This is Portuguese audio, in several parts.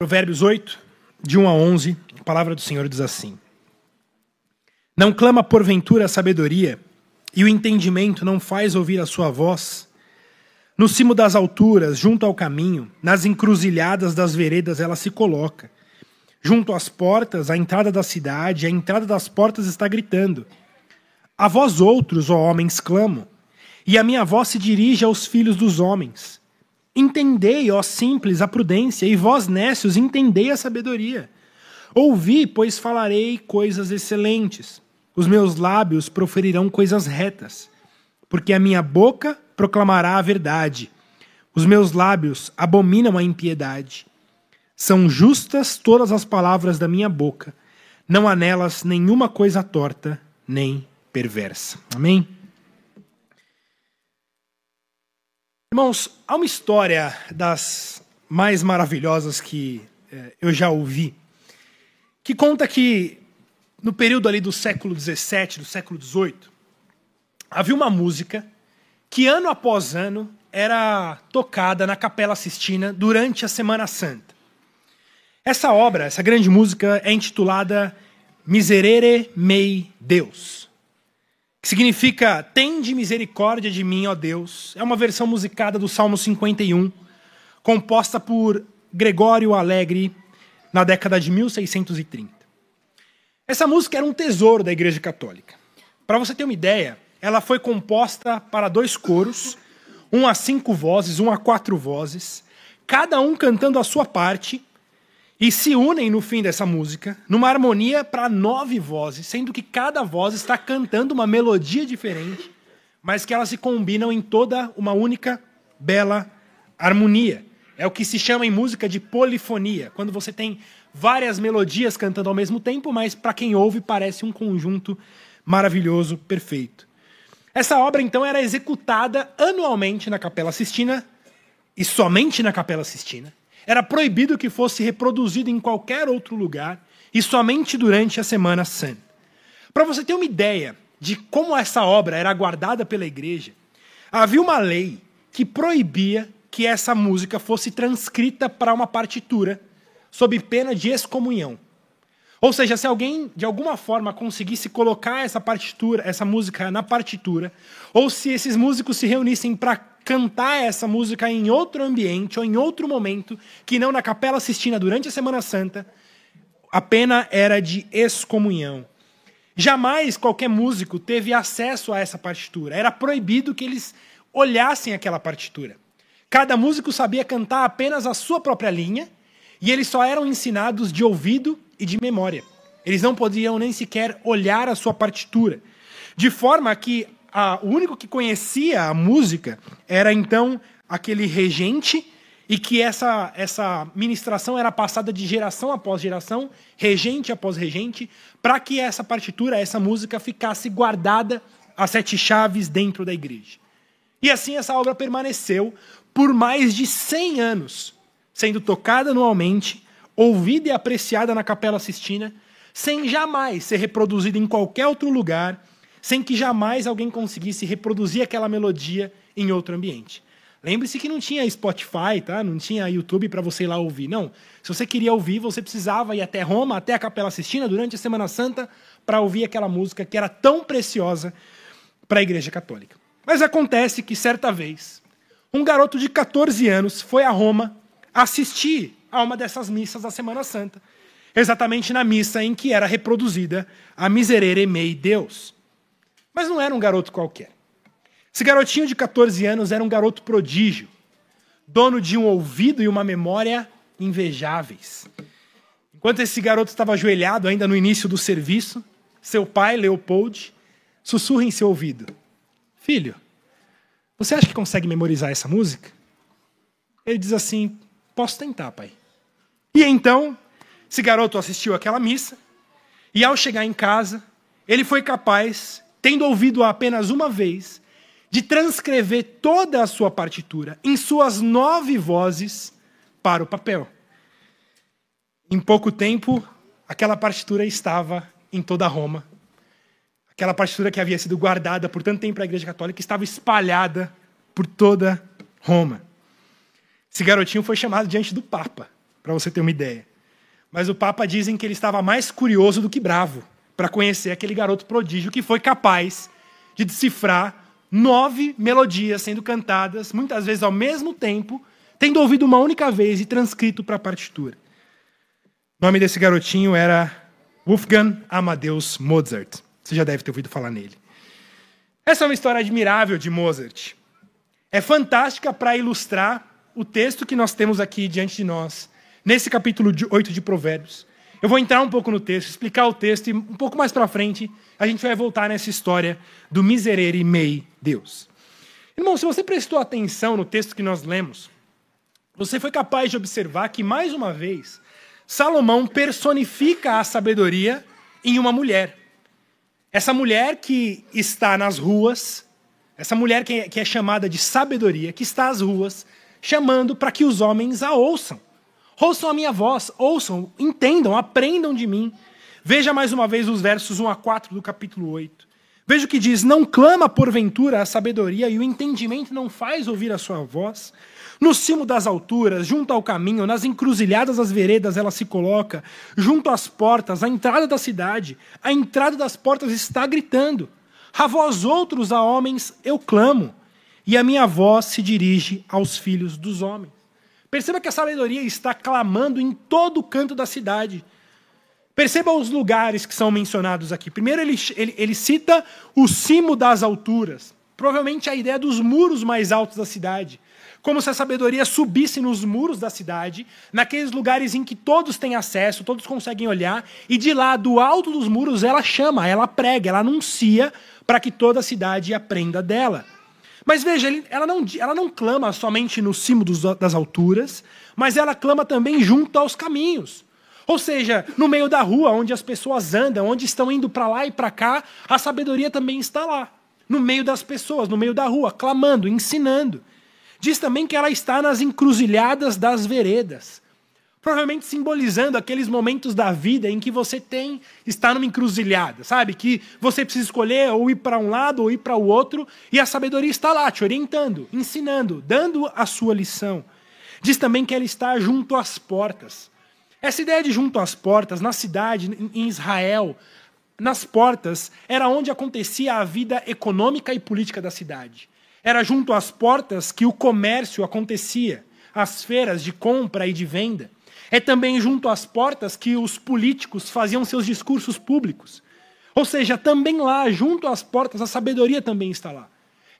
Provérbios 8, de 1 a 11, a palavra do Senhor diz assim: Não clama porventura a sabedoria, e o entendimento não faz ouvir a sua voz? No cimo das alturas, junto ao caminho, nas encruzilhadas das veredas ela se coloca. Junto às portas, a entrada da cidade, a entrada das portas está gritando. A vós outros, ó homens, clamo, e a minha voz se dirige aos filhos dos homens. Entendei, ó simples, a prudência, e vós, nécios, entendei a sabedoria. Ouvi, pois falarei coisas excelentes. Os meus lábios proferirão coisas retas, porque a minha boca proclamará a verdade. Os meus lábios abominam a impiedade. São justas todas as palavras da minha boca. Não há nelas nenhuma coisa torta nem perversa. Amém? Irmãos, há uma história das mais maravilhosas que eh, eu já ouvi, que conta que no período ali do século XVII, do século XVIII, havia uma música que ano após ano era tocada na Capela Sistina durante a Semana Santa. Essa obra, essa grande música, é intitulada Miserere Mei Deus significa Tende misericórdia de mim, ó Deus. É uma versão musicada do Salmo 51, composta por Gregório Alegre na década de 1630. Essa música era um tesouro da Igreja Católica. Para você ter uma ideia, ela foi composta para dois coros, um a cinco vozes, um a quatro vozes, cada um cantando a sua parte, e se unem no fim dessa música numa harmonia para nove vozes, sendo que cada voz está cantando uma melodia diferente, mas que elas se combinam em toda uma única bela harmonia. É o que se chama em música de polifonia, quando você tem várias melodias cantando ao mesmo tempo, mas para quem ouve parece um conjunto maravilhoso, perfeito. Essa obra então era executada anualmente na Capela Sistina e somente na Capela Sistina. Era proibido que fosse reproduzido em qualquer outro lugar e somente durante a Semana Santa. Para você ter uma ideia de como essa obra era guardada pela igreja, havia uma lei que proibia que essa música fosse transcrita para uma partitura sob pena de excomunhão. Ou seja, se alguém de alguma forma conseguisse colocar essa partitura, essa música na partitura, ou se esses músicos se reunissem para cantar essa música em outro ambiente ou em outro momento, que não na Capela Sistina durante a Semana Santa, a pena era de excomunhão. Jamais qualquer músico teve acesso a essa partitura. Era proibido que eles olhassem aquela partitura. Cada músico sabia cantar apenas a sua própria linha e eles só eram ensinados de ouvido e de memória. Eles não podiam nem sequer olhar a sua partitura. De forma que a, o único que conhecia a música era então aquele regente e que essa, essa ministração era passada de geração após geração, regente após regente, para que essa partitura, essa música ficasse guardada a sete chaves dentro da igreja. E assim essa obra permaneceu por mais de 100 anos, sendo tocada anualmente, ouvida e apreciada na Capela Sistina, sem jamais ser reproduzida em qualquer outro lugar sem que jamais alguém conseguisse reproduzir aquela melodia em outro ambiente. Lembre-se que não tinha Spotify, tá? não tinha YouTube para você ir lá ouvir. Não. Se você queria ouvir, você precisava ir até Roma, até a Capela Sistina, durante a Semana Santa, para ouvir aquela música que era tão preciosa para a Igreja Católica. Mas acontece que, certa vez, um garoto de 14 anos foi a Roma assistir a uma dessas missas da Semana Santa, exatamente na missa em que era reproduzida a Miserere Mei Deus. Mas não era um garoto qualquer. Esse garotinho de 14 anos era um garoto prodígio, dono de um ouvido e uma memória invejáveis. Enquanto esse garoto estava ajoelhado ainda no início do serviço, seu pai, Leopold, sussurra em seu ouvido: Filho, você acha que consegue memorizar essa música? Ele diz assim: Posso tentar, pai. E então, esse garoto assistiu aquela missa, e ao chegar em casa, ele foi capaz tendo ouvido apenas uma vez, de transcrever toda a sua partitura em suas nove vozes para o papel. Em pouco tempo, aquela partitura estava em toda Roma. Aquela partitura que havia sido guardada por tanto tempo para a Igreja Católica estava espalhada por toda Roma. Esse garotinho foi chamado diante do Papa para você ter uma ideia. Mas o Papa dizem que ele estava mais curioso do que bravo para conhecer aquele garoto prodígio que foi capaz de decifrar nove melodias sendo cantadas, muitas vezes ao mesmo tempo, tendo ouvido uma única vez e transcrito para a partitura. O nome desse garotinho era Wolfgang Amadeus Mozart. Você já deve ter ouvido falar nele. Essa é uma história admirável de Mozart. É fantástica para ilustrar o texto que nós temos aqui diante de nós, nesse capítulo 8 de Provérbios. Eu vou entrar um pouco no texto, explicar o texto e um pouco mais para frente a gente vai voltar nessa história do miserere mei Deus. Irmão, se você prestou atenção no texto que nós lemos, você foi capaz de observar que, mais uma vez, Salomão personifica a sabedoria em uma mulher. Essa mulher que está nas ruas, essa mulher que é, é chamada de sabedoria, que está às ruas, chamando para que os homens a ouçam. Ouçam a minha voz, ouçam, entendam, aprendam de mim. Veja mais uma vez os versos 1 a 4 do capítulo 8. Veja o que diz: Não clama porventura a sabedoria e o entendimento não faz ouvir a sua voz. No cimo das alturas, junto ao caminho, nas encruzilhadas das veredas ela se coloca, junto às portas, à entrada da cidade. A entrada das portas está gritando: A vós outros, a homens, eu clamo, e a minha voz se dirige aos filhos dos homens. Perceba que a sabedoria está clamando em todo canto da cidade. Perceba os lugares que são mencionados aqui. Primeiro, ele, ele, ele, cita o cimo das alturas. Provavelmente a ideia dos muros mais altos da cidade. Como se a sabedoria subisse nos muros da cidade, naqueles lugares em que todos têm acesso, todos conseguem olhar, e de lá, do alto dos muros, ela chama, ela prega, ela anuncia para que toda a cidade aprenda dela. Mas veja, ela não, ela não clama somente no cimo dos, das alturas, mas ela clama também junto aos caminhos. Ou seja, no meio da rua, onde as pessoas andam, onde estão indo para lá e para cá, a sabedoria também está lá. No meio das pessoas, no meio da rua, clamando, ensinando. Diz também que ela está nas encruzilhadas das veredas provavelmente simbolizando aqueles momentos da vida em que você tem está numa encruzilhada, sabe? Que você precisa escolher ou ir para um lado ou ir para o outro, e a sabedoria está lá te orientando, ensinando, dando a sua lição. Diz também que ela está junto às portas. Essa ideia de junto às portas, na cidade, em Israel, nas portas, era onde acontecia a vida econômica e política da cidade. Era junto às portas que o comércio acontecia, as feiras de compra e de venda. É também junto às portas que os políticos faziam seus discursos públicos. Ou seja, também lá, junto às portas, a sabedoria também está lá.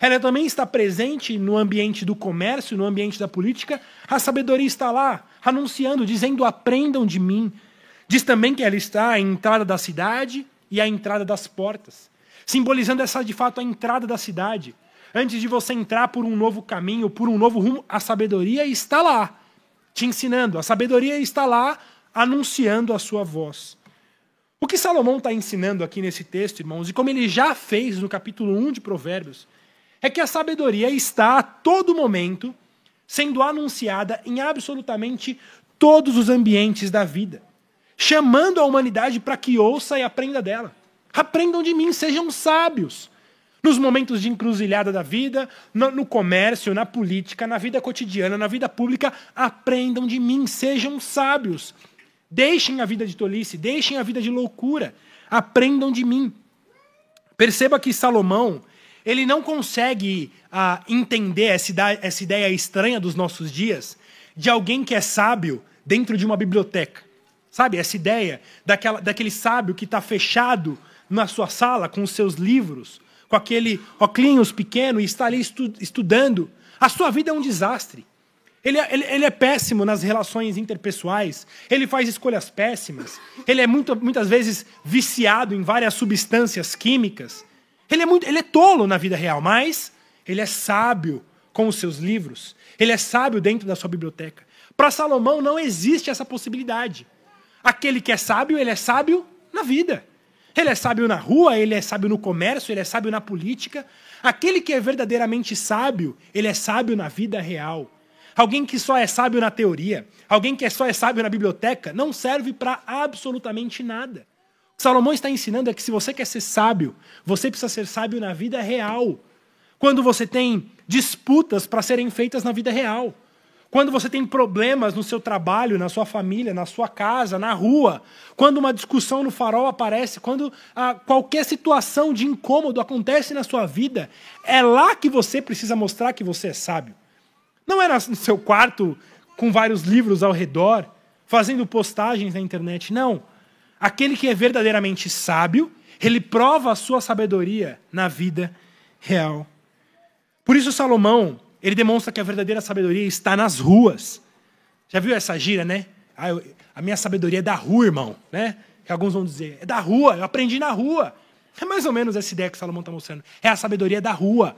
Ela também está presente no ambiente do comércio, no ambiente da política. A sabedoria está lá, anunciando, dizendo: aprendam de mim. Diz também que ela está à entrada da cidade e à entrada das portas, simbolizando essa de fato a entrada da cidade. Antes de você entrar por um novo caminho, por um novo rumo, a sabedoria está lá te ensinando. A sabedoria está lá anunciando a sua voz. O que Salomão está ensinando aqui nesse texto, irmãos, e como ele já fez no capítulo 1 de Provérbios, é que a sabedoria está a todo momento sendo anunciada em absolutamente todos os ambientes da vida, chamando a humanidade para que ouça e aprenda dela. Aprendam de mim, sejam sábios. Nos momentos de encruzilhada da vida, no, comércio, na política, na vida cotidiana, na vida pública, aprendam de mim, sejam sábios. Deixem a vida de tolice, deixem a vida de loucura, aprendam de mim. Perceba que Salomão, ele não consegue ah, entender essa essa ideia estranha dos nossos dias de alguém que é sábio dentro de uma biblioteca. Sabe, essa ideia daquela, daquele sábio que está fechado na sua sala com os seus livros, com aquele óculos pequeno e está ali estu estudando, a sua vida é um desastre. Ele é, ele, ele é, péssimo nas relações interpessoais, ele faz escolhas péssimas, ele é muito, muitas vezes viciado em várias substâncias químicas. Ele é, muito, ele é tolo na vida real, mas ele é sábio com os seus livros, ele é sábio dentro da sua biblioteca. Para Salomão não existe essa possibilidade. Aquele que é sábio, ele é sábio na vida. Ele é sábio na rua, ele é sábio no comércio, ele é sábio na política. Aquele que é verdadeiramente sábio, ele é sábio na vida real. Alguém que só é sábio na teoria, alguém que só é sábio na biblioteca, não serve para absolutamente nada. O que Salomão está ensinando é que se você quer ser sábio, você precisa ser sábio na vida real. Quando você tem disputas para serem feitas na vida real. Quando você tem problemas no seu trabalho, na sua família, na sua casa, na rua, quando uma discussão no farol aparece, quando ah, qualquer situação de incômodo acontece na sua vida, é lá que você precisa mostrar que você é sábio. Não é no seu quarto com vários livros ao redor, fazendo postagens na internet, não. Aquele que é verdadeiramente sábio, ele prova a sua sabedoria na vida real. Por isso Salomão, ele demonstra que a verdadeira sabedoria está nas ruas. Já viu essa gira, né? Ah, eu, a minha sabedoria é da rua, irmão, né? Que alguns vão dizer, é da rua, eu aprendi na rua. É mais ou menos essa ideia que Salomão está mostrando. É a sabedoria da rua.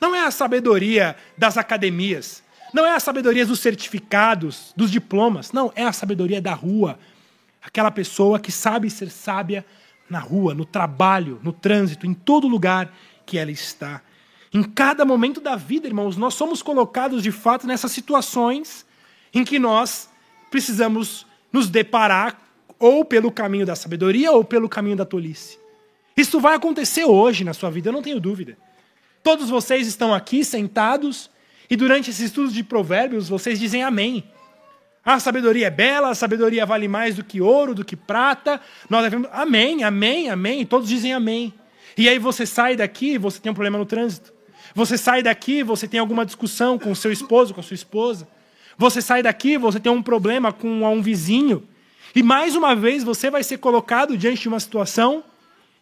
Não é a sabedoria das academias. Não é a sabedoria dos certificados, dos diplomas. Não, é a sabedoria da rua. Aquela pessoa que sabe ser sábia na rua, no trabalho, no trânsito, em todo lugar que ela está. Em cada momento da vida, irmãos, nós somos colocados de fato nessas situações em que nós precisamos nos deparar ou pelo caminho da sabedoria ou pelo caminho da tolice. Isso vai acontecer hoje na sua vida, eu não tenho dúvida. Todos vocês estão aqui sentados e durante esses estudos de provérbios vocês dizem amém. A sabedoria é bela, a sabedoria vale mais do que ouro, do que prata. Nós devemos. Amém, amém, amém. Todos dizem amém. E aí você sai daqui e você tem um problema no trânsito. Você sai daqui, você tem alguma discussão com seu esposo, com sua esposa. Você sai daqui, você tem um problema com um vizinho. E mais uma vez você vai ser colocado diante de uma situação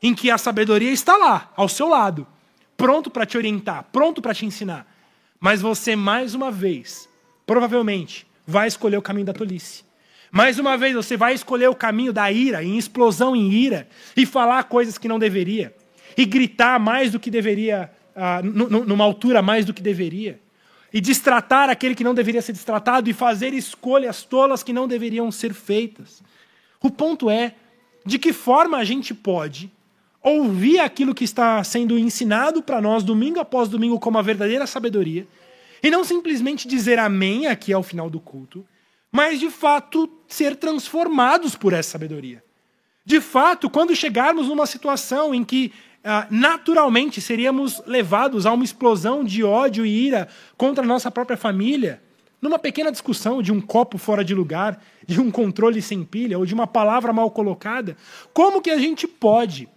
em que a sabedoria está lá, ao seu lado, pronto para te orientar, pronto para te ensinar. Mas você, mais uma vez, provavelmente, vai escolher o caminho da tolice. Mais uma vez, você vai escolher o caminho da ira, em explosão em ira, e falar coisas que não deveria, e gritar mais do que deveria numa altura mais do que deveria, e destratar aquele que não deveria ser destratado, e fazer escolhas tolas que não deveriam ser feitas. O ponto é de que forma a gente pode ouvir aquilo que está sendo ensinado para nós domingo após domingo como a verdadeira sabedoria, e não simplesmente dizer amém aqui ao final do culto, mas de fato ser transformados por essa sabedoria. De fato, quando chegarmos numa situação em que naturalmente seríamos levados a uma explosão de ódio e ira contra a nossa própria família, numa pequena discussão de um copo fora de lugar, de um controle sem pilha ou de uma palavra mal colocada, como que a gente pode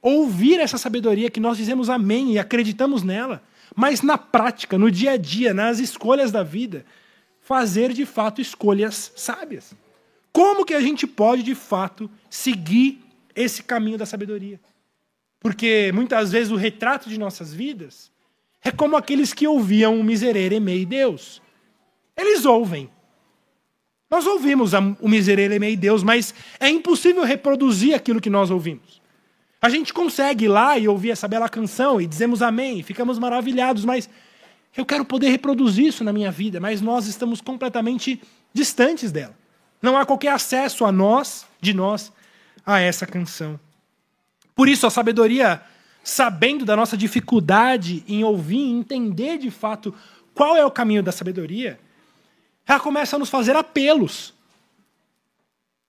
ouvir essa sabedoria que nós dizemos amém e acreditamos nela, mas na prática, no dia a dia, nas escolhas da vida, fazer de fato escolhas sábias? Como que a gente pode de fato seguir esse caminho da sabedoria? Porque muitas vezes o retrato de nossas vidas é como aqueles que ouviam o miserere mei Deus. Eles ouvem. Nós ouvimos o miserere mei Deus, mas é impossível reproduzir aquilo que nós ouvimos. A gente consegue ir lá e ouvir essa bela canção e dizemos amém, ficamos maravilhados, mas eu quero poder reproduzir isso na minha vida, mas nós estamos completamente distantes dela. Não há qualquer acesso a nós, de nós, a essa canção. Por isso, a sabedoria, sabendo da nossa dificuldade em ouvir e entender de fato qual é o caminho da sabedoria, ela começa a nos fazer apelos.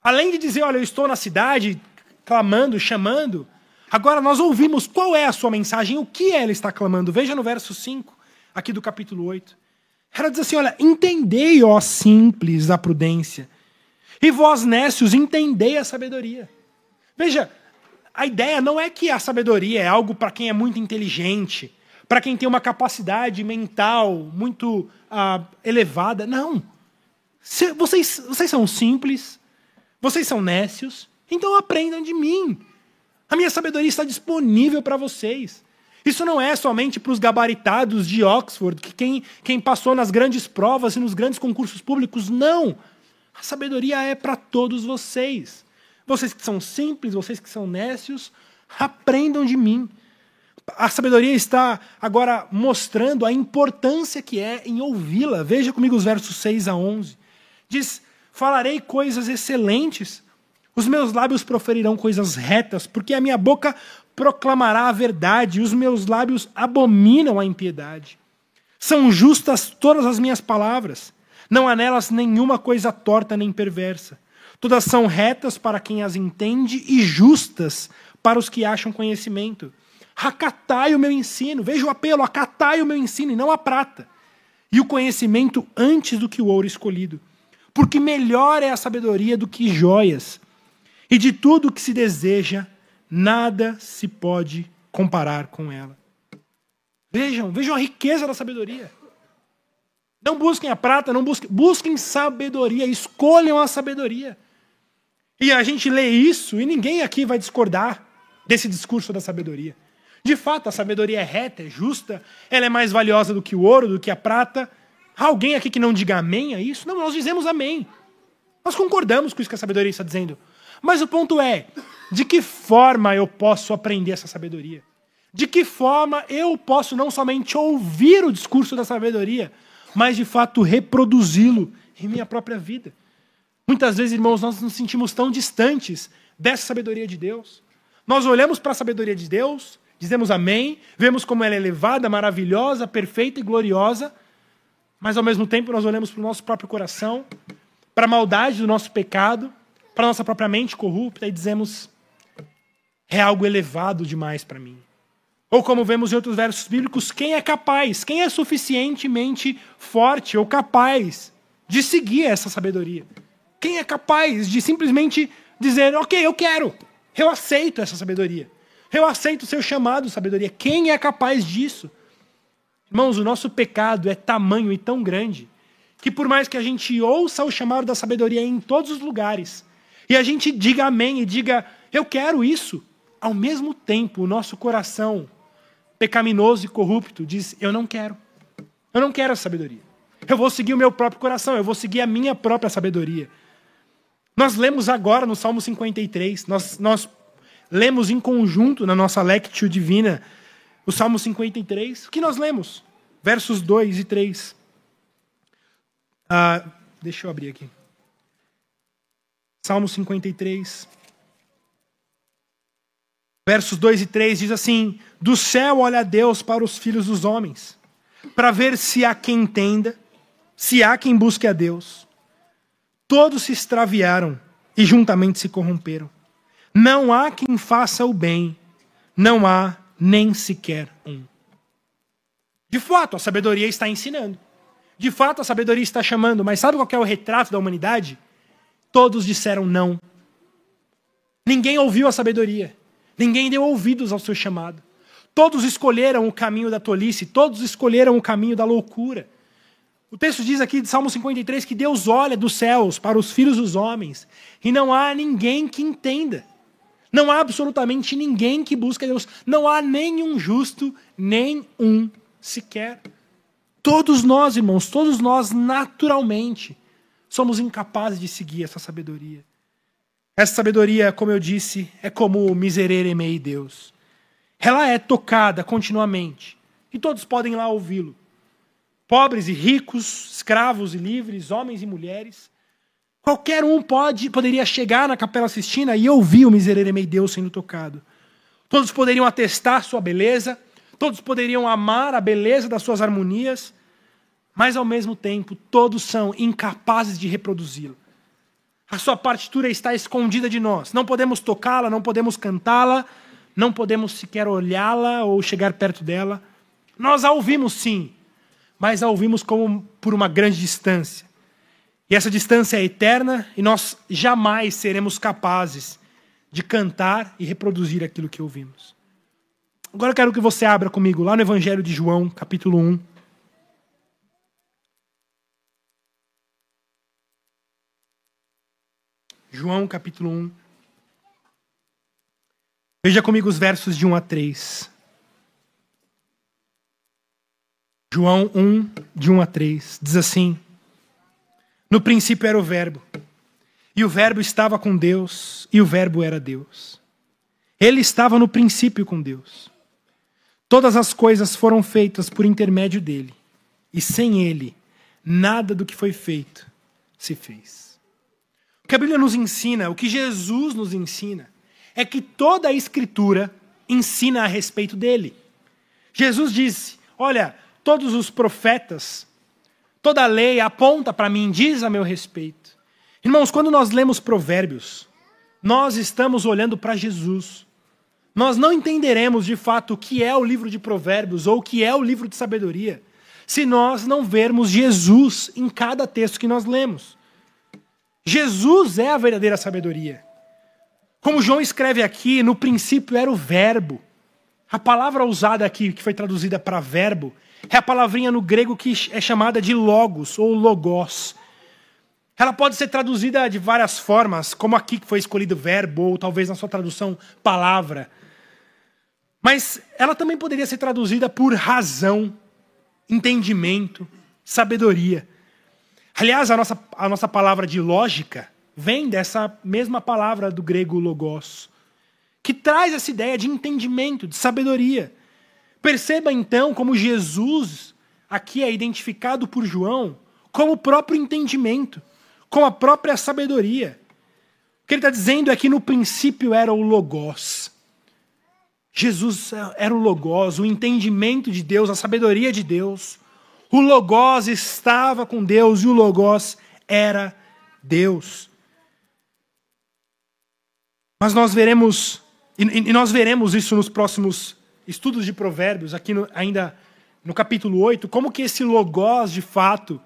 Além de dizer, olha, eu estou na cidade, clamando, chamando, agora nós ouvimos qual é a sua mensagem, o que ela está clamando. Veja no verso 5, aqui do capítulo 8. Ela diz assim: olha, entendei, ó simples, a prudência, e vós, nécios, entendei a sabedoria. Veja, a ideia não é que a sabedoria é algo para quem é muito inteligente, para quem tem uma capacidade mental muito uh, elevada. Não. Vocês, vocês são simples, vocês são nécios, então aprendam de mim. A minha sabedoria está disponível para vocês. Isso não é somente para os gabaritados de Oxford, que quem, quem passou nas grandes provas e nos grandes concursos públicos. Não. A sabedoria é para todos vocês. Vocês que são simples, vocês que são nécios, aprendam de mim. A sabedoria está agora mostrando a importância que é em ouvi-la. Veja comigo os versos 6 a 11. Diz: Falarei coisas excelentes, os meus lábios proferirão coisas retas, porque a minha boca proclamará a verdade, e os meus lábios abominam a impiedade. São justas todas as minhas palavras, não há nelas nenhuma coisa torta nem perversa. Todas são retas para quem as entende e justas para os que acham conhecimento. Acatai o meu ensino. Veja o apelo, acatai o meu ensino e não a prata. e o conhecimento antes do que o ouro escolhido. Porque melhor é a sabedoria do que joias, e de tudo o que se deseja, nada se pode comparar com ela. Vejam, vejam a riqueza da sabedoria. Não busquem a prata, não busquem, busquem sabedoria, escolham a sabedoria. E a gente lê isso e ninguém aqui vai discordar desse discurso da sabedoria. De fato, a sabedoria é reta, é justa, ela é mais valiosa do que o ouro, do que a prata. Há alguém aqui que não diga amém a isso? Não, nós dizemos amém. Nós concordamos com isso que a sabedoria está dizendo. Mas o ponto é: de que forma eu posso aprender essa sabedoria? De que forma eu posso não somente ouvir o discurso da sabedoria, mas de fato reproduzi-lo em minha própria vida? Muitas vezes, irmãos, nós nos sentimos tão distantes dessa sabedoria de Deus. Nós olhamos para a sabedoria de Deus, dizemos amém, vemos como ela é elevada, maravilhosa, perfeita e gloriosa, mas ao mesmo tempo nós olhamos para o nosso próprio coração, para a maldade do nosso pecado, para a nossa própria mente corrupta e dizemos: é algo elevado demais para mim. Ou como vemos em outros versos bíblicos, quem é capaz, quem é suficientemente forte ou capaz de seguir essa sabedoria? Quem é capaz de simplesmente dizer, ok, eu quero, eu aceito essa sabedoria. Eu aceito o seu chamado, sabedoria. Quem é capaz disso? Irmãos, o nosso pecado é tamanho e tão grande que, por mais que a gente ouça o chamado da sabedoria em todos os lugares, e a gente diga amém e diga, eu quero isso, ao mesmo tempo o nosso coração pecaminoso e corrupto diz, eu não quero. Eu não quero a sabedoria. Eu vou seguir o meu próprio coração, eu vou seguir a minha própria sabedoria. Nós lemos agora no Salmo 53, nós, nós lemos em conjunto na nossa Lectio Divina o Salmo 53. O que nós lemos? Versos 2 e 3. Ah, deixa eu abrir aqui. Salmo 53. Versos 2 e 3 diz assim: Do céu olha Deus para os filhos dos homens, para ver se há quem entenda, se há quem busque a Deus. Todos se extraviaram e juntamente se corromperam. Não há quem faça o bem, não há nem sequer um. De fato, a sabedoria está ensinando. De fato, a sabedoria está chamando, mas sabe qual é o retrato da humanidade? Todos disseram não. Ninguém ouviu a sabedoria. Ninguém deu ouvidos ao seu chamado. Todos escolheram o caminho da tolice, todos escolheram o caminho da loucura. O texto diz aqui de Salmo 53 que Deus olha dos céus para os filhos dos homens e não há ninguém que entenda. Não há absolutamente ninguém que busque Deus. Não há nenhum justo, nem um sequer. Todos nós, irmãos, todos nós, naturalmente, somos incapazes de seguir essa sabedoria. Essa sabedoria, como eu disse, é como o miserere mei Deus. Ela é tocada continuamente. E todos podem lá ouvi-lo pobres e ricos, escravos e livres, homens e mulheres. Qualquer um pode, poderia chegar na Capela Sistina e ouvir o Miserere Mei Deus sendo tocado. Todos poderiam atestar sua beleza, todos poderiam amar a beleza das suas harmonias, mas ao mesmo tempo todos são incapazes de reproduzi-la. A sua partitura está escondida de nós. Não podemos tocá-la, não podemos cantá-la, não podemos sequer olhá-la ou chegar perto dela. Nós a ouvimos sim, mas a ouvimos como por uma grande distância. E essa distância é eterna e nós jamais seremos capazes de cantar e reproduzir aquilo que ouvimos. Agora eu quero que você abra comigo lá no Evangelho de João, capítulo 1. João, capítulo 1. Veja comigo os versos de 1 a 3. João 1, de 1 a 3, diz assim: No princípio era o Verbo, e o Verbo estava com Deus, e o Verbo era Deus. Ele estava no princípio com Deus. Todas as coisas foram feitas por intermédio dele, e sem ele, nada do que foi feito se fez. O que a Bíblia nos ensina, o que Jesus nos ensina, é que toda a Escritura ensina a respeito dele. Jesus disse: Olha, todos os profetas, toda a lei aponta para mim, diz a meu respeito. Irmãos, quando nós lemos Provérbios, nós estamos olhando para Jesus. Nós não entenderemos de fato o que é o livro de Provérbios ou o que é o livro de sabedoria se nós não vermos Jesus em cada texto que nós lemos. Jesus é a verdadeira sabedoria. Como João escreve aqui, no princípio era o Verbo. A palavra usada aqui, que foi traduzida para verbo, é a palavrinha no grego que é chamada de logos ou logos. Ela pode ser traduzida de várias formas, como aqui que foi escolhido verbo, ou talvez na sua tradução palavra. Mas ela também poderia ser traduzida por razão, entendimento, sabedoria. Aliás, a nossa, a nossa palavra de lógica vem dessa mesma palavra do grego logos, que traz essa ideia de entendimento, de sabedoria. Perceba então como Jesus aqui é identificado por João como o próprio entendimento, com a própria sabedoria. O que ele está dizendo é que no princípio era o Logos. Jesus era o Logos, o entendimento de Deus, a sabedoria de Deus. O Logos estava com Deus e o Logos era Deus. Mas nós veremos, e nós veremos isso nos próximos estudos de provérbios, aqui no, ainda no capítulo 8, como que esse logos, de fato,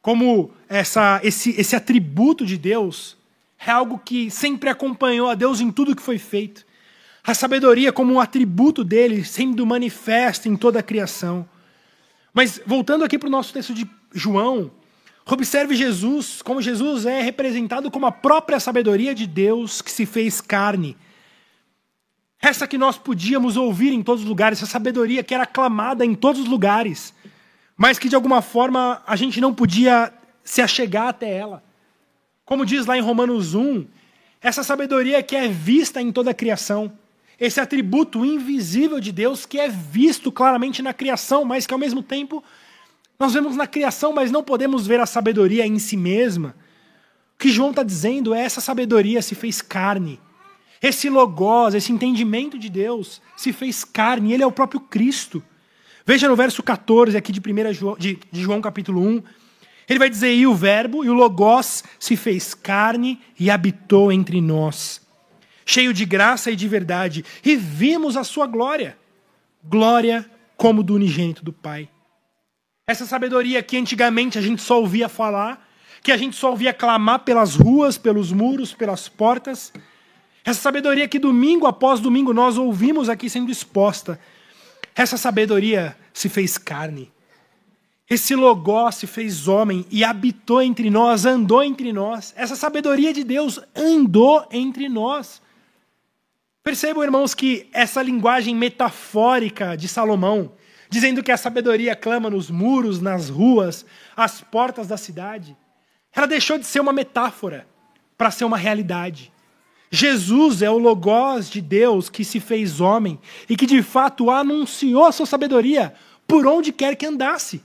como essa, esse, esse atributo de Deus é algo que sempre acompanhou a Deus em tudo que foi feito. A sabedoria como um atributo dele, sendo manifesta em toda a criação. Mas voltando aqui para o nosso texto de João, observe Jesus, como Jesus é representado como a própria sabedoria de Deus que se fez carne essa que nós podíamos ouvir em todos os lugares, essa sabedoria que era aclamada em todos os lugares, mas que de alguma forma a gente não podia se achegar até ela. Como diz lá em Romanos 1, essa sabedoria que é vista em toda a criação, esse atributo invisível de Deus que é visto claramente na criação, mas que ao mesmo tempo nós vemos na criação, mas não podemos ver a sabedoria em si mesma. O que João está dizendo é essa sabedoria se fez carne esse logos, esse entendimento de Deus se fez carne, ele é o próprio Cristo. Veja no verso 14 aqui de, 1 João, de, de João capítulo 1, ele vai dizer: E o Verbo e o Logos se fez carne e habitou entre nós, cheio de graça e de verdade, e vimos a sua glória glória como do unigênito do Pai. Essa sabedoria que antigamente a gente só ouvia falar, que a gente só ouvia clamar pelas ruas, pelos muros, pelas portas, essa sabedoria que domingo após domingo nós ouvimos aqui sendo exposta. Essa sabedoria se fez carne. Esse logó se fez homem e habitou entre nós, andou entre nós. Essa sabedoria de Deus andou entre nós. Percebam, irmãos, que essa linguagem metafórica de Salomão, dizendo que a sabedoria clama nos muros, nas ruas, às portas da cidade, ela deixou de ser uma metáfora para ser uma realidade. Jesus é o Logos de Deus que se fez homem e que de fato anunciou a sua sabedoria por onde quer que andasse.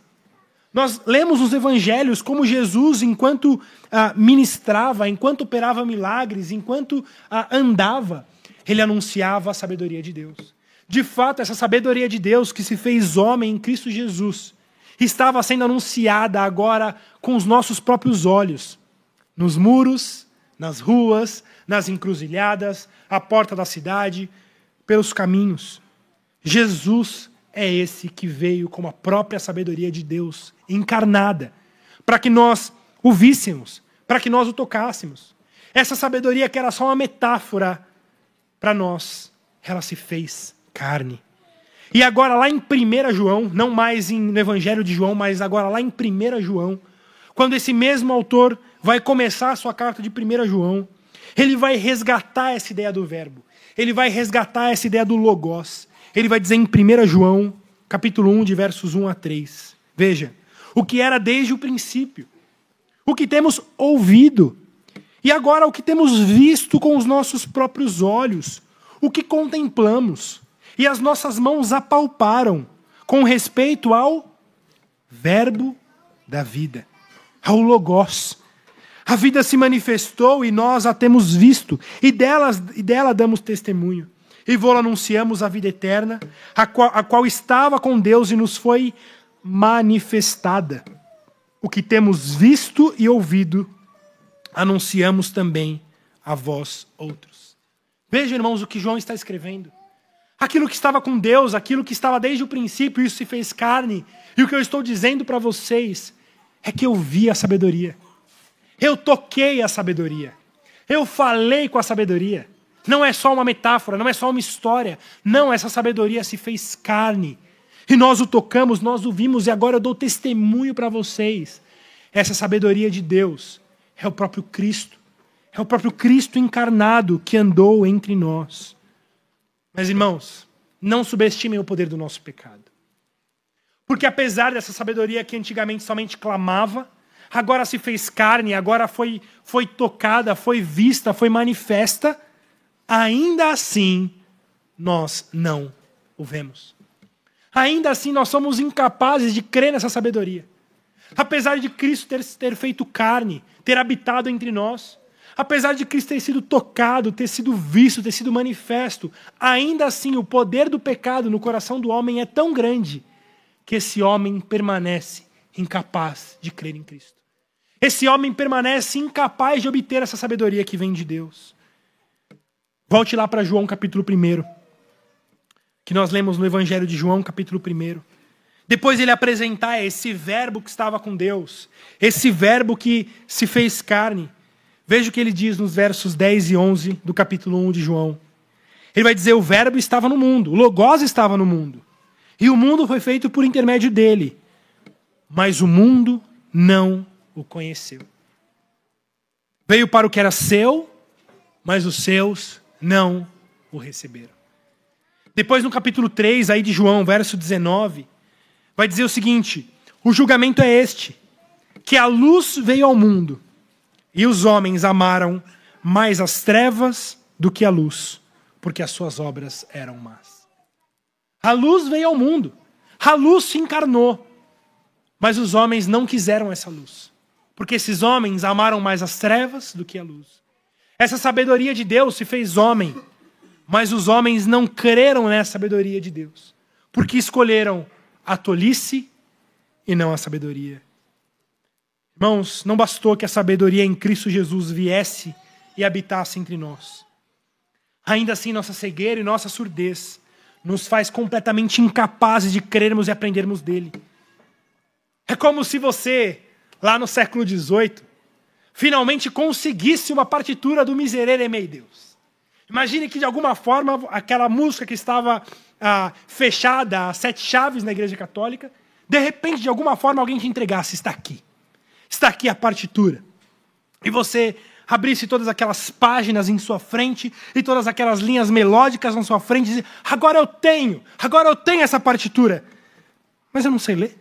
Nós lemos nos evangelhos como Jesus, enquanto ah, ministrava, enquanto operava milagres, enquanto ah, andava, ele anunciava a sabedoria de Deus. De fato, essa sabedoria de Deus que se fez homem em Cristo Jesus estava sendo anunciada agora com os nossos próprios olhos, nos muros, nas ruas, nas encruzilhadas, à porta da cidade, pelos caminhos. Jesus é esse que veio como a própria sabedoria de Deus encarnada, para que nós o víssemos, para que nós o tocássemos. Essa sabedoria que era só uma metáfora para nós, ela se fez carne. E agora, lá em 1 João, não mais no Evangelho de João, mas agora lá em 1 João, quando esse mesmo autor vai começar a sua carta de 1 João, ele vai resgatar essa ideia do verbo. Ele vai resgatar essa ideia do logos. Ele vai dizer em 1 João, capítulo 1, de versos 1 a 3. Veja, o que era desde o princípio, o que temos ouvido, e agora o que temos visto com os nossos próprios olhos, o que contemplamos, e as nossas mãos apalparam com respeito ao verbo da vida, ao logos a vida se manifestou e nós a temos visto, e, delas, e dela damos testemunho. E vou anunciamos a vida eterna, a qual, a qual estava com Deus e nos foi manifestada. O que temos visto e ouvido, anunciamos também a vós outros. Veja, irmãos, o que João está escrevendo. Aquilo que estava com Deus, aquilo que estava desde o princípio, isso se fez carne. E o que eu estou dizendo para vocês é que eu vi a sabedoria. Eu toquei a sabedoria. Eu falei com a sabedoria. Não é só uma metáfora, não é só uma história. Não, essa sabedoria se fez carne. E nós o tocamos, nós o vimos, e agora eu dou testemunho para vocês. Essa sabedoria de Deus é o próprio Cristo. É o próprio Cristo encarnado que andou entre nós. Mas, irmãos, não subestimem o poder do nosso pecado. Porque apesar dessa sabedoria que antigamente somente clamava, agora se fez carne, agora foi, foi tocada, foi vista, foi manifesta, ainda assim nós não o vemos. Ainda assim nós somos incapazes de crer nessa sabedoria. Apesar de Cristo ter, ter feito carne, ter habitado entre nós, apesar de Cristo ter sido tocado, ter sido visto, ter sido manifesto, ainda assim o poder do pecado no coração do homem é tão grande que esse homem permanece incapaz de crer em Cristo. Esse homem permanece incapaz de obter essa sabedoria que vem de Deus. Volte lá para João capítulo 1, que nós lemos no Evangelho de João capítulo 1. Depois ele apresentar esse verbo que estava com Deus, esse verbo que se fez carne. Veja o que ele diz nos versos 10 e 11 do capítulo 1 de João. Ele vai dizer: O verbo estava no mundo, o Logos estava no mundo, e o mundo foi feito por intermédio dele, mas o mundo não o conheceu. Veio para o que era seu, mas os seus não o receberam. Depois, no capítulo 3, aí de João, verso 19, vai dizer o seguinte: o julgamento é este, que a luz veio ao mundo, e os homens amaram mais as trevas do que a luz, porque as suas obras eram más. A luz veio ao mundo, a luz se encarnou, mas os homens não quiseram essa luz. Porque esses homens amaram mais as trevas do que a luz. Essa sabedoria de Deus se fez homem, mas os homens não creram nessa sabedoria de Deus, porque escolheram a tolice e não a sabedoria. Irmãos, não bastou que a sabedoria em Cristo Jesus viesse e habitasse entre nós. Ainda assim, nossa cegueira e nossa surdez nos faz completamente incapazes de crermos e aprendermos dele. É como se você lá no século XVIII, finalmente conseguisse uma partitura do Miserere Mei Deus. Imagine que, de alguma forma, aquela música que estava ah, fechada a sete chaves na Igreja Católica, de repente, de alguma forma, alguém te entregasse: está aqui. Está aqui a partitura. E você abrisse todas aquelas páginas em sua frente e todas aquelas linhas melódicas na sua frente e dizer: agora eu tenho, agora eu tenho essa partitura. Mas eu não sei ler.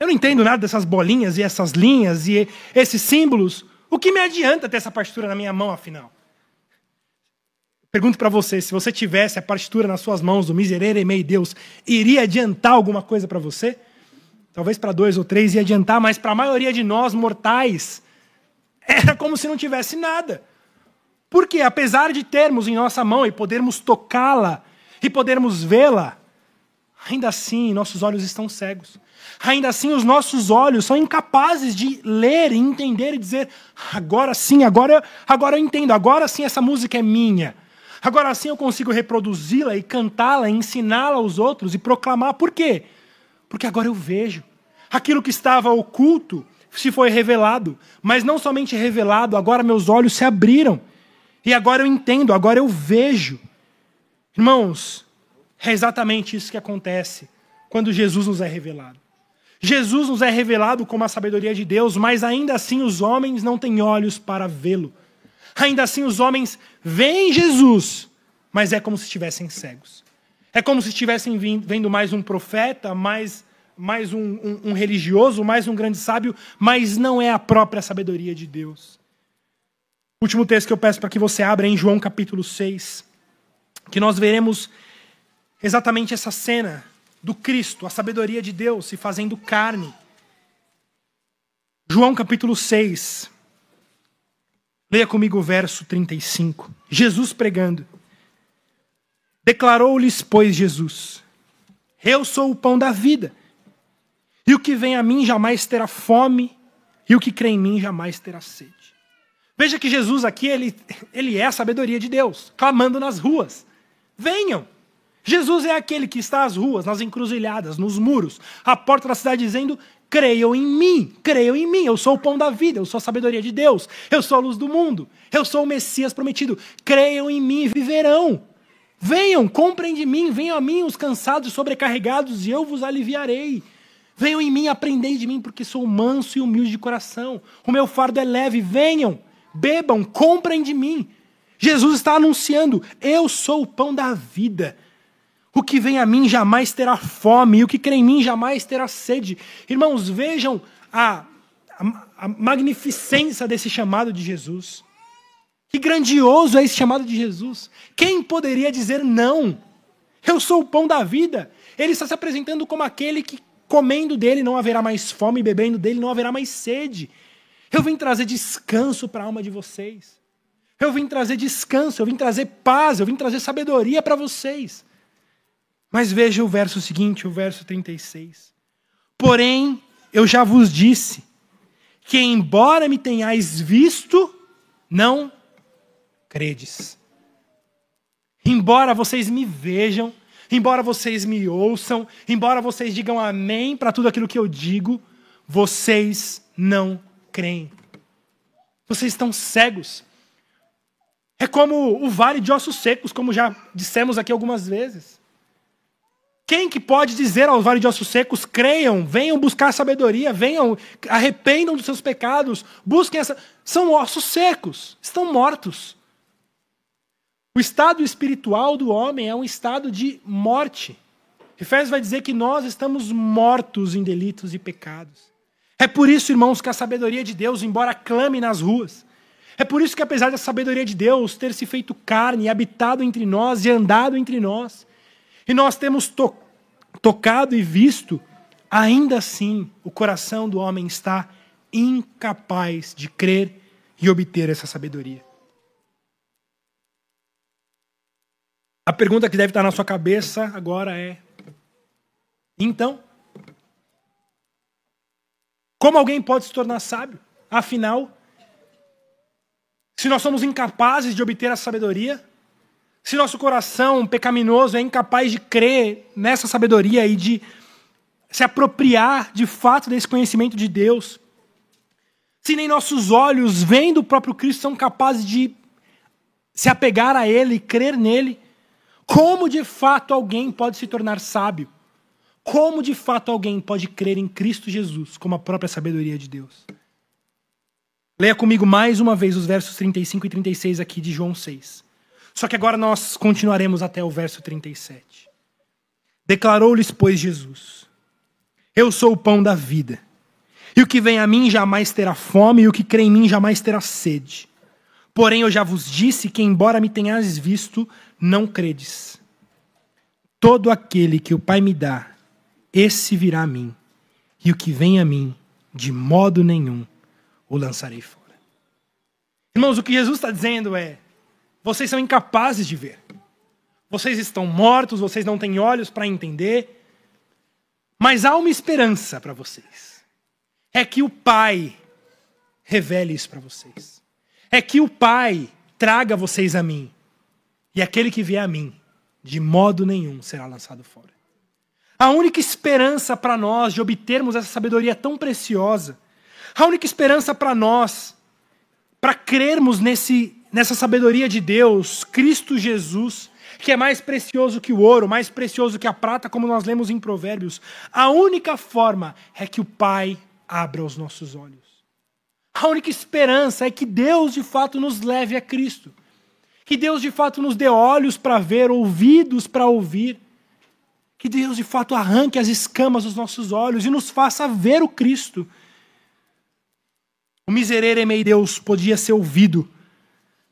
Eu não entendo nada dessas bolinhas e essas linhas e esses símbolos. O que me adianta ter essa partitura na minha mão, afinal? Pergunto para você, se você tivesse a partitura nas suas mãos do Miserere Mei Deus, iria adiantar alguma coisa para você? Talvez para dois ou três ia adiantar, mas para a maioria de nós mortais, era como se não tivesse nada. Porque apesar de termos em nossa mão e podermos tocá-la e podermos vê-la, ainda assim nossos olhos estão cegos. Ainda assim, os nossos olhos são incapazes de ler, entender e dizer: agora sim, agora, agora eu entendo, agora sim essa música é minha. Agora sim eu consigo reproduzi-la e cantá-la, ensiná-la aos outros e proclamar. Por quê? Porque agora eu vejo. Aquilo que estava oculto se foi revelado, mas não somente revelado, agora meus olhos se abriram. E agora eu entendo, agora eu vejo. Irmãos, é exatamente isso que acontece quando Jesus nos é revelado. Jesus nos é revelado como a sabedoria de Deus, mas ainda assim os homens não têm olhos para vê-lo. Ainda assim os homens veem Jesus, mas é como se estivessem cegos. É como se estivessem vendo mais um profeta, mais, mais um, um, um religioso, mais um grande sábio, mas não é a própria sabedoria de Deus. Último texto que eu peço para que você abra é em João capítulo 6, que nós veremos exatamente essa cena do Cristo, a sabedoria de Deus se fazendo carne. João capítulo 6. Leia comigo o verso 35. Jesus pregando. Declarou-lhes, pois, Jesus: Eu sou o pão da vida. E o que vem a mim jamais terá fome, e o que crê em mim jamais terá sede. Veja que Jesus aqui, ele, ele é a sabedoria de Deus, clamando nas ruas. Venham, Jesus é aquele que está às ruas, nas encruzilhadas, nos muros, à porta da cidade dizendo: creiam em mim, creiam em mim, eu sou o pão da vida, eu sou a sabedoria de Deus, eu sou a luz do mundo, eu sou o Messias prometido, creiam em mim e viverão. Venham, comprem de mim, venham a mim os cansados e sobrecarregados, e eu vos aliviarei. Venham em mim, aprendei de mim, porque sou manso e humilde de coração. O meu fardo é leve. Venham, bebam, comprem de mim. Jesus está anunciando: eu sou o pão da vida. O que vem a mim jamais terá fome, e o que crê em mim jamais terá sede. Irmãos, vejam a, a, a magnificência desse chamado de Jesus. Que grandioso é esse chamado de Jesus. Quem poderia dizer não? Eu sou o pão da vida. Ele está se apresentando como aquele que, comendo dele, não haverá mais fome, e bebendo dele, não haverá mais sede. Eu vim trazer descanso para a alma de vocês. Eu vim trazer descanso, eu vim trazer paz, eu vim trazer sabedoria para vocês. Mas veja o verso seguinte, o verso 36. Porém, eu já vos disse que, embora me tenhais visto, não credes. Embora vocês me vejam, embora vocês me ouçam, embora vocês digam amém para tudo aquilo que eu digo, vocês não creem. Vocês estão cegos. É como o vale de ossos secos, como já dissemos aqui algumas vezes. Quem que pode dizer ao vale de ossos secos, creiam, venham buscar sabedoria, venham, arrependam dos seus pecados, busquem essa. São ossos secos, estão mortos. O estado espiritual do homem é um estado de morte. Efésios vai dizer que nós estamos mortos em delitos e pecados. É por isso, irmãos, que a sabedoria de Deus, embora clame nas ruas, é por isso que, apesar da sabedoria de Deus ter se feito carne, habitado entre nós e andado entre nós, e nós temos to tocado e visto, ainda assim o coração do homem está incapaz de crer e obter essa sabedoria. A pergunta que deve estar na sua cabeça agora é: então, como alguém pode se tornar sábio? Afinal, se nós somos incapazes de obter a sabedoria, se nosso coração pecaminoso é incapaz de crer nessa sabedoria e de se apropriar de fato desse conhecimento de Deus, se nem nossos olhos, vendo o próprio Cristo, são capazes de se apegar a Ele e crer nele, como de fato alguém pode se tornar sábio? Como de fato alguém pode crer em Cristo Jesus como a própria sabedoria de Deus? Leia comigo mais uma vez os versos 35 e 36 aqui de João 6. Só que agora nós continuaremos até o verso 37. Declarou-lhes, pois, Jesus: Eu sou o pão da vida. E o que vem a mim jamais terá fome, e o que crê em mim jamais terá sede. Porém, eu já vos disse que, embora me tenhas visto, não credes. Todo aquele que o Pai me dá, esse virá a mim, e o que vem a mim, de modo nenhum o lançarei fora. Irmãos, o que Jesus está dizendo é: vocês são incapazes de ver, vocês estão mortos, vocês não têm olhos para entender, mas há uma esperança para vocês. É que o Pai revele isso para vocês. É que o Pai traga vocês a mim. E aquele que vier a mim, de modo nenhum será lançado fora. A única esperança para nós de obtermos essa sabedoria tão preciosa, a única esperança para nós, para crermos nesse, nessa sabedoria de Deus, Cristo Jesus, que é mais precioso que o ouro, mais precioso que a prata, como nós lemos em Provérbios, a única forma é que o Pai abra os nossos olhos. A única esperança é que Deus de fato nos leve a Cristo. Que Deus de fato nos dê olhos para ver, ouvidos para ouvir. Que Deus de fato arranque as escamas dos nossos olhos e nos faça ver o Cristo. O miserere mei Deus podia ser ouvido,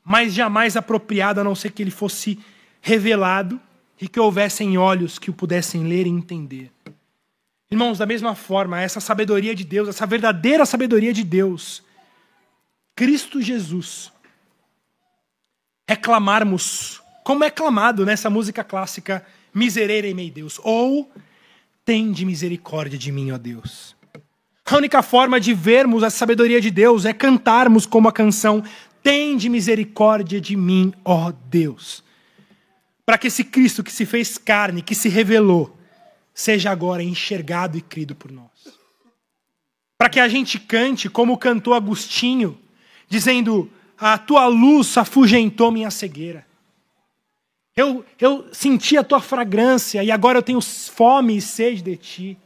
mas jamais apropriado a não ser que ele fosse revelado e que houvessem olhos que o pudessem ler e entender. Irmãos, da mesma forma, essa sabedoria de Deus, essa verdadeira sabedoria de Deus, Cristo Jesus, é clamarmos, como é clamado nessa música clássica, miserere mei Deus, ou tende misericórdia de mim, ó Deus. A única forma de vermos a sabedoria de Deus é cantarmos como a canção Tende misericórdia de mim, ó Deus. para que esse Cristo que se fez carne, que se revelou, seja agora enxergado e crido por nós. Para que a gente cante como cantou Agostinho, dizendo: A tua luz afugentou minha cegueira. Eu, eu senti a tua fragrância e agora eu tenho fome e sede de ti.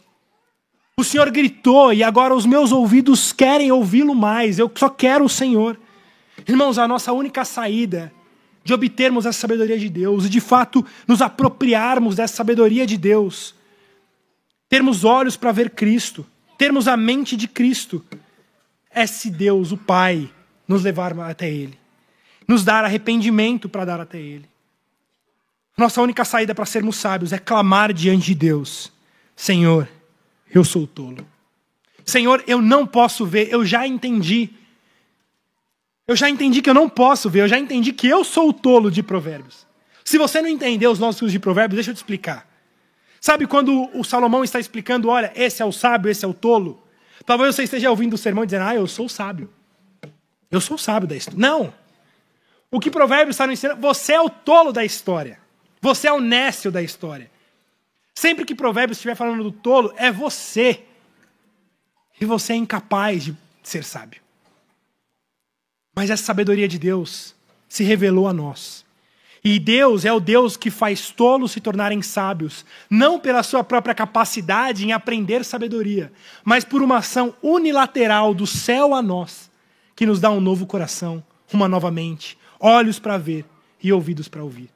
O Senhor gritou e agora os meus ouvidos querem ouvi-lo mais. Eu só quero o Senhor. Irmãos, a nossa única saída de obtermos essa sabedoria de Deus e de fato nos apropriarmos dessa sabedoria de Deus, termos olhos para ver Cristo, termos a mente de Cristo, é se Deus, o Pai, nos levar até Ele, nos dar arrependimento para dar até Ele. Nossa única saída para sermos sábios é clamar diante de Deus: Senhor, eu sou tolo. Senhor, eu não posso ver, eu já entendi. Eu já entendi que eu não posso ver, eu já entendi que eu sou o tolo de Provérbios. Se você não entendeu os nossos de Provérbios, deixa eu te explicar. Sabe quando o Salomão está explicando, olha, esse é o sábio, esse é o tolo? Talvez você esteja ouvindo o sermão dizendo, ah, eu sou o sábio. Eu sou o sábio da história. Não! O que Provérbios está nos ensinando, você é o tolo da história. Você é o nécio da história. Sempre que Provérbios estiver falando do tolo, é você. E você é incapaz de ser sábio. Mas essa sabedoria de Deus se revelou a nós. E Deus é o Deus que faz tolos se tornarem sábios, não pela sua própria capacidade em aprender sabedoria, mas por uma ação unilateral do céu a nós, que nos dá um novo coração, uma nova mente, olhos para ver e ouvidos para ouvir.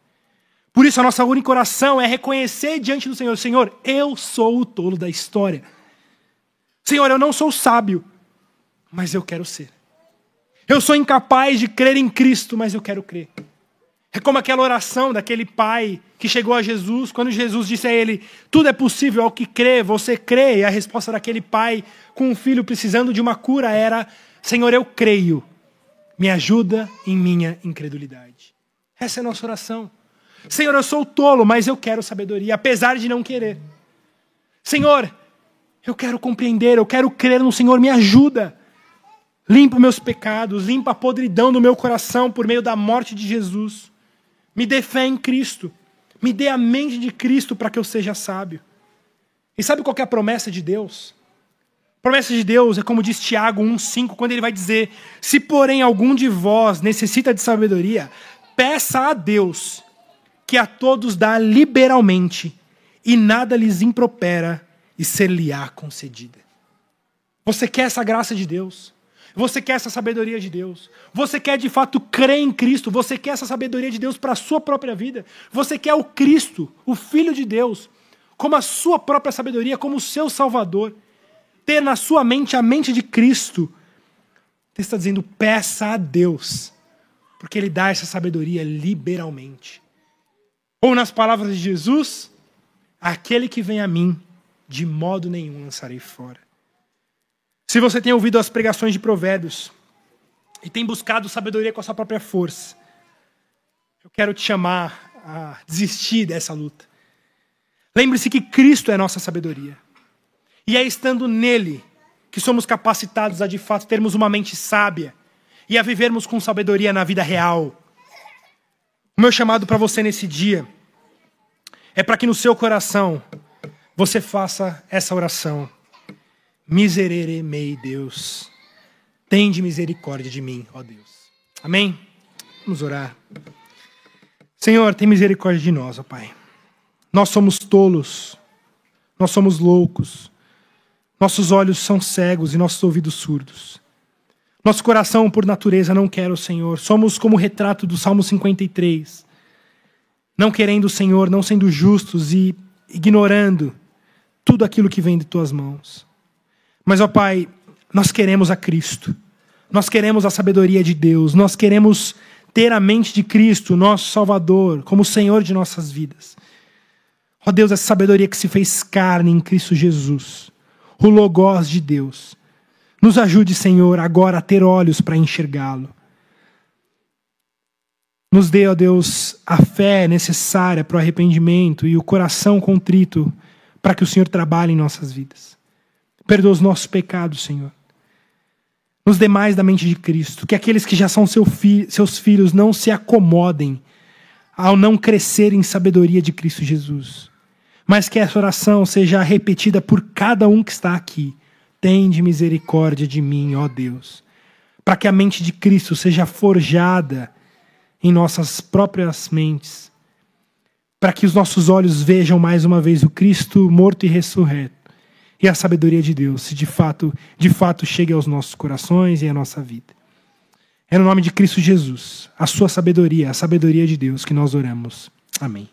Por isso, a nossa única oração é reconhecer diante do Senhor: Senhor, eu sou o tolo da história. Senhor, eu não sou sábio, mas eu quero ser. Eu sou incapaz de crer em Cristo, mas eu quero crer. É como aquela oração daquele pai que chegou a Jesus, quando Jesus disse a ele: Tudo é possível ao que crê, você crê. E a resposta daquele pai com um filho precisando de uma cura era: Senhor, eu creio, me ajuda em minha incredulidade. Essa é a nossa oração. Senhor, eu sou tolo, mas eu quero sabedoria, apesar de não querer. Senhor, eu quero compreender, eu quero crer no Senhor, me ajuda. Limpa meus pecados, limpa a podridão do meu coração por meio da morte de Jesus. Me dê fé em Cristo. Me dê a mente de Cristo para que eu seja sábio. E sabe qual é a promessa de Deus? A promessa de Deus é como diz Tiago 1,5, quando ele vai dizer: Se porém algum de vós necessita de sabedoria, peça a Deus, que a todos dá liberalmente, e nada lhes impropera, e ser-lhe-á concedida. Você quer essa graça de Deus? Você quer essa sabedoria de Deus? Você quer de fato crer em Cristo? Você quer essa sabedoria de Deus para a sua própria vida? Você quer o Cristo, o Filho de Deus, como a sua própria sabedoria, como o seu Salvador? Ter na sua mente a mente de Cristo? Você está dizendo, peça a Deus, porque Ele dá essa sabedoria liberalmente. Ou nas palavras de Jesus, aquele que vem a mim, de modo nenhum lançarei fora. Se você tem ouvido as pregações de Provérbios e tem buscado sabedoria com a sua própria força, eu quero te chamar a desistir dessa luta. Lembre-se que Cristo é nossa sabedoria. E é estando nele que somos capacitados a de fato termos uma mente sábia e a vivermos com sabedoria na vida real. O meu chamado para você nesse dia é para que no seu coração você faça essa oração. Miserere mei, Deus. Tende misericórdia de mim, ó Deus. Amém? Vamos orar. Senhor, tem misericórdia de nós, ó Pai. Nós somos tolos. Nós somos loucos. Nossos olhos são cegos e nossos ouvidos surdos. Nosso coração, por natureza, não quer o Senhor. Somos como o retrato do Salmo 53 não querendo o Senhor, não sendo justos e ignorando tudo aquilo que vem de tuas mãos. Mas, ó Pai, nós queremos a Cristo, nós queremos a sabedoria de Deus, nós queremos ter a mente de Cristo, nosso Salvador, como Senhor de nossas vidas. Ó Deus, essa sabedoria que se fez carne em Cristo Jesus, o Logos de Deus. Nos ajude, Senhor, agora a ter olhos para enxergá-lo. Nos dê, ó Deus, a fé necessária para o arrependimento e o coração contrito para que o Senhor trabalhe em nossas vidas. Perdoa os nossos pecados, Senhor. Nos dê mais da mente de Cristo, que aqueles que já são seu fi seus filhos não se acomodem ao não crescer em sabedoria de Cristo Jesus. Mas que essa oração seja repetida por cada um que está aqui. Tende misericórdia de mim, ó Deus. Para que a mente de Cristo seja forjada em nossas próprias mentes. Para que os nossos olhos vejam mais uma vez o Cristo morto e ressurreto. E a sabedoria de Deus, se de fato, de fato chegue aos nossos corações e à nossa vida. É no nome de Cristo Jesus, a sua sabedoria, a sabedoria de Deus que nós oramos. Amém.